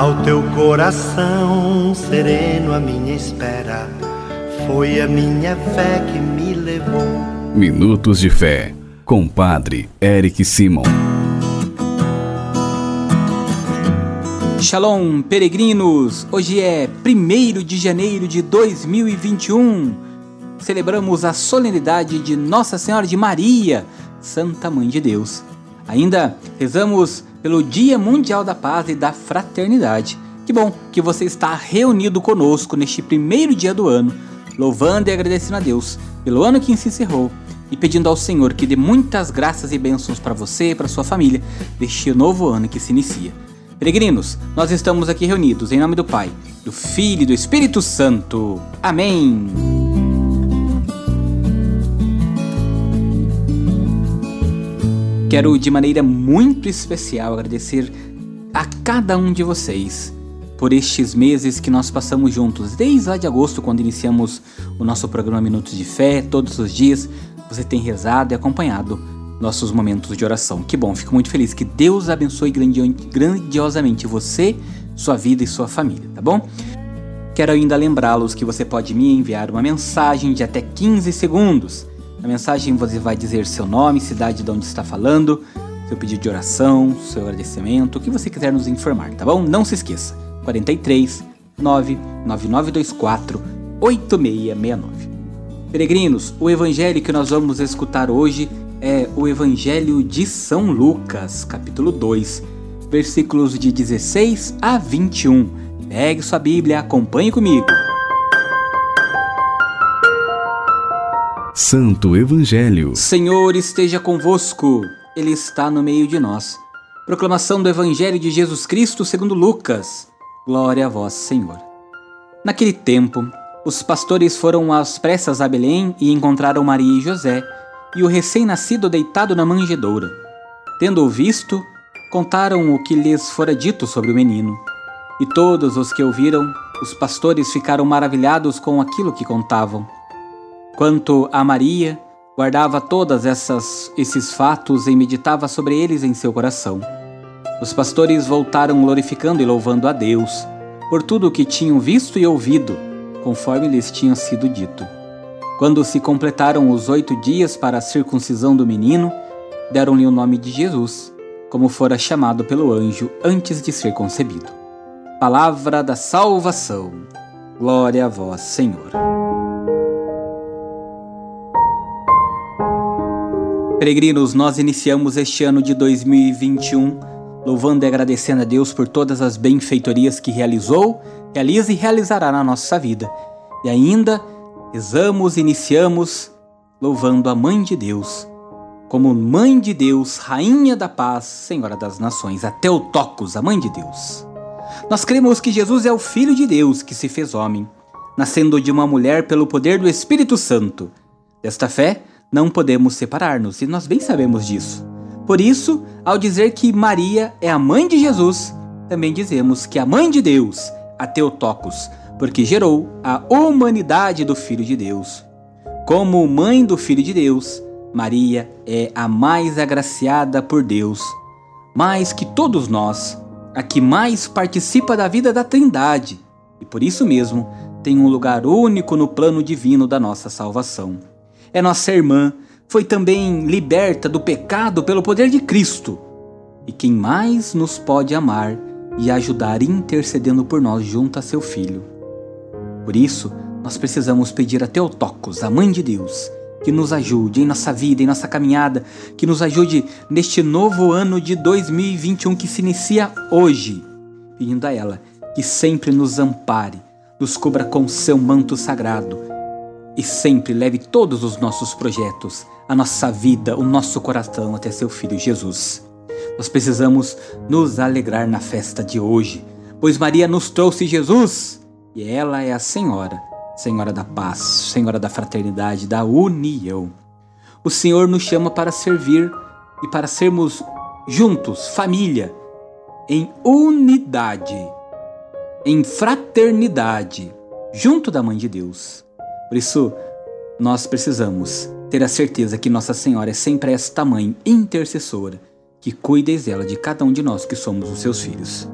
Ao teu coração sereno, a minha espera foi a minha fé que me levou. Minutos de Fé, com Padre Eric Simon. Shalom, peregrinos! Hoje é 1 de janeiro de 2021. Celebramos a solenidade de Nossa Senhora de Maria, Santa Mãe de Deus. Ainda rezamos pelo Dia Mundial da Paz e da Fraternidade. Que bom que você está reunido conosco neste primeiro dia do ano, louvando e agradecendo a Deus pelo ano que se encerrou e pedindo ao Senhor que dê muitas graças e bênçãos para você e para sua família neste novo ano que se inicia. Peregrinos, nós estamos aqui reunidos em nome do Pai, do Filho e do Espírito Santo. Amém. Quero de maneira muito especial agradecer a cada um de vocês por estes meses que nós passamos juntos, desde lá de agosto, quando iniciamos o nosso programa Minutos de Fé, todos os dias você tem rezado e acompanhado nossos momentos de oração. Que bom, fico muito feliz. Que Deus abençoe grandiosamente você, sua vida e sua família, tá bom? Quero ainda lembrá-los que você pode me enviar uma mensagem de até 15 segundos na mensagem você vai dizer seu nome, cidade de onde está falando, seu pedido de oração, seu agradecimento, o que você quiser nos informar, tá bom? Não se esqueça. 43 99924 8669. Peregrinos, o evangelho que nós vamos escutar hoje é o Evangelho de São Lucas, capítulo 2, versículos de 16 a 21. Pegue sua Bíblia, acompanhe comigo. Santo Evangelho. Senhor esteja convosco, Ele está no meio de nós. Proclamação do Evangelho de Jesus Cristo segundo Lucas. Glória a vós, Senhor. Naquele tempo, os pastores foram às pressas a Belém e encontraram Maria e José e o recém-nascido deitado na manjedoura. Tendo-o visto, contaram o que lhes fora dito sobre o menino. E todos os que ouviram, os pastores ficaram maravilhados com aquilo que contavam. Quanto a Maria, guardava todas essas esses fatos e meditava sobre eles em seu coração. Os pastores voltaram glorificando e louvando a Deus por tudo o que tinham visto e ouvido, conforme lhes tinha sido dito. Quando se completaram os oito dias para a circuncisão do menino, deram-lhe o nome de Jesus, como fora chamado pelo anjo antes de ser concebido. Palavra da salvação. Glória a vós, Senhor. Peregrinos, nós iniciamos este ano de 2021 louvando e agradecendo a Deus por todas as benfeitorias que realizou, realiza e realizará na nossa vida. E ainda rezamos iniciamos louvando a Mãe de Deus, como Mãe de Deus, Rainha da Paz, Senhora das Nações, a Teotocos, a Mãe de Deus. Nós cremos que Jesus é o Filho de Deus que se fez homem, nascendo de uma mulher pelo poder do Espírito Santo. Desta fé, não podemos separar-nos, e nós bem sabemos disso. Por isso, ao dizer que Maria é a mãe de Jesus, também dizemos que a mãe de Deus, a Teotocos, porque gerou a humanidade do Filho de Deus. Como mãe do Filho de Deus, Maria é a mais agraciada por Deus, mais que todos nós, a que mais participa da vida da Trindade, e por isso mesmo tem um lugar único no plano divino da nossa salvação é nossa irmã, foi também liberta do pecado pelo poder de Cristo. E quem mais nos pode amar e ajudar intercedendo por nós junto a seu Filho. Por isso, nós precisamos pedir a Teotocos, a Mãe de Deus, que nos ajude em nossa vida, em nossa caminhada, que nos ajude neste novo ano de 2021 que se inicia hoje, pedindo a ela que sempre nos ampare, nos cubra com seu manto sagrado e sempre leve todos os nossos projetos, a nossa vida, o nosso coração até seu Filho Jesus. Nós precisamos nos alegrar na festa de hoje, pois Maria nos trouxe Jesus e ela é a Senhora, Senhora da paz, Senhora da fraternidade, da união. O Senhor nos chama para servir e para sermos juntos, família, em unidade, em fraternidade, junto da Mãe de Deus. Por isso, nós precisamos ter a certeza que Nossa Senhora é sempre esta mãe intercessora que cuida e zela de cada um de nós que somos os seus filhos.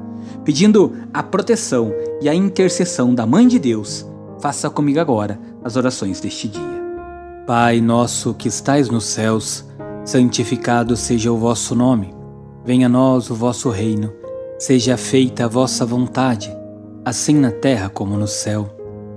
pedindo a proteção e a intercessão da Mãe de Deus, faça comigo agora as orações deste dia. Pai nosso que estais nos céus, santificado seja o vosso nome. Venha a nós o vosso reino. Seja feita a vossa vontade, assim na terra como no céu.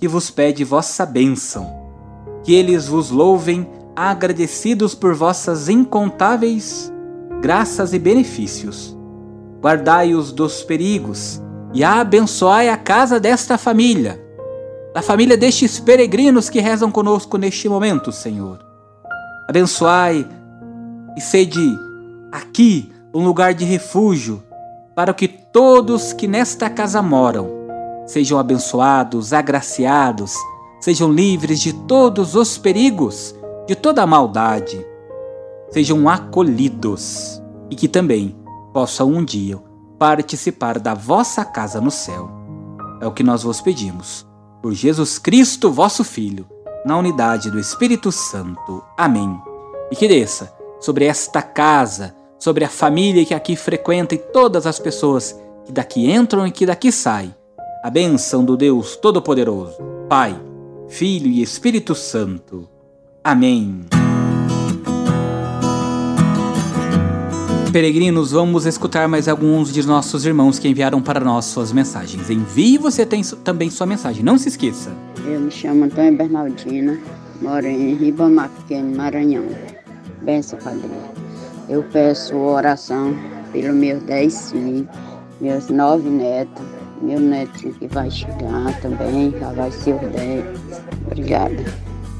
que vos pede vossa bênção. Que eles vos louvem, agradecidos por vossas incontáveis graças e benefícios guardai-os dos perigos e abençoai a casa desta família, da família destes peregrinos que rezam conosco neste momento, Senhor. Abençoai e sede aqui um lugar de refúgio para que todos que nesta casa moram sejam abençoados, agraciados, sejam livres de todos os perigos, de toda a maldade, sejam acolhidos e que também possa um dia participar da vossa casa no céu. É o que nós vos pedimos. Por Jesus Cristo, vosso Filho, na unidade do Espírito Santo. Amém. E que desça sobre esta casa, sobre a família que aqui frequenta e todas as pessoas que daqui entram e que daqui saem, a bênção do Deus Todo-Poderoso, Pai, Filho e Espírito Santo. Amém. Peregrinos, vamos escutar mais alguns de nossos irmãos que enviaram para nós suas mensagens. Envie você tem também sua mensagem, não se esqueça. Eu me chamo Antônia Bernardina, moro em Ribamar Pequeno, Maranhão. Benção, Padre. Eu peço oração pelos meus dez filhos, meus nove netos, meu neto que vai chegar também, já vai ser os dez. Obrigada.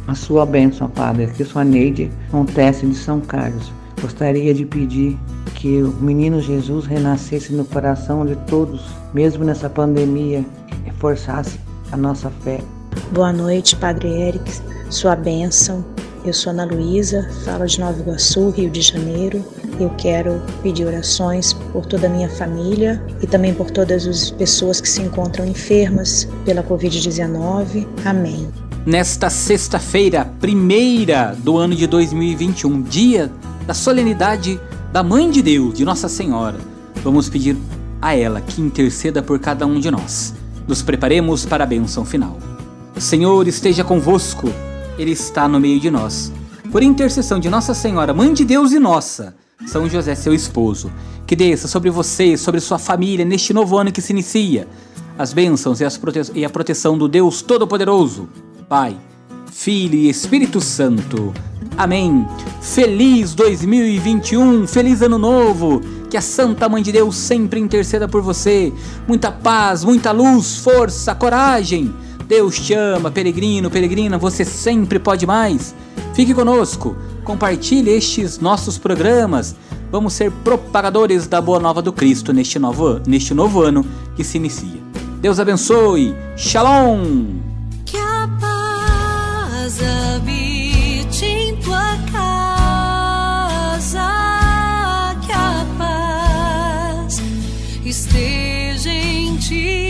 A sua bênção, Padre, que sua Neide acontece de São Carlos. Gostaria de pedir que o menino Jesus renascesse no coração de todos, mesmo nessa pandemia, reforçasse a nossa fé. Boa noite, Padre Eric, sua bênção. Eu sou Ana Luísa, falo de Nova Iguaçu, Rio de Janeiro. Eu quero pedir orações por toda a minha família e também por todas as pessoas que se encontram enfermas pela Covid-19. Amém. Nesta sexta-feira, primeira do ano de 2021, dia da solenidade da Mãe de Deus, de Nossa Senhora, vamos pedir a ela que interceda por cada um de nós. Nos preparemos para a bênção final. O Senhor esteja convosco, Ele está no meio de nós. Por intercessão de Nossa Senhora, Mãe de Deus e nossa, São José, seu esposo, que desça sobre você, sobre sua família, neste novo ano que se inicia, as bênçãos e, as prote e a proteção do Deus Todo-Poderoso, Pai, Filho e Espírito Santo. Amém. Feliz 2021, feliz ano novo. Que a Santa Mãe de Deus sempre interceda por você. Muita paz, muita luz, força, coragem. Deus te ama, peregrino, peregrina, você sempre pode mais. Fique conosco, compartilhe estes nossos programas. Vamos ser propagadores da boa nova do Cristo neste novo, neste novo ano que se inicia. Deus abençoe. Shalom! Que a paz habite em tua casa, que a paz esteja em ti.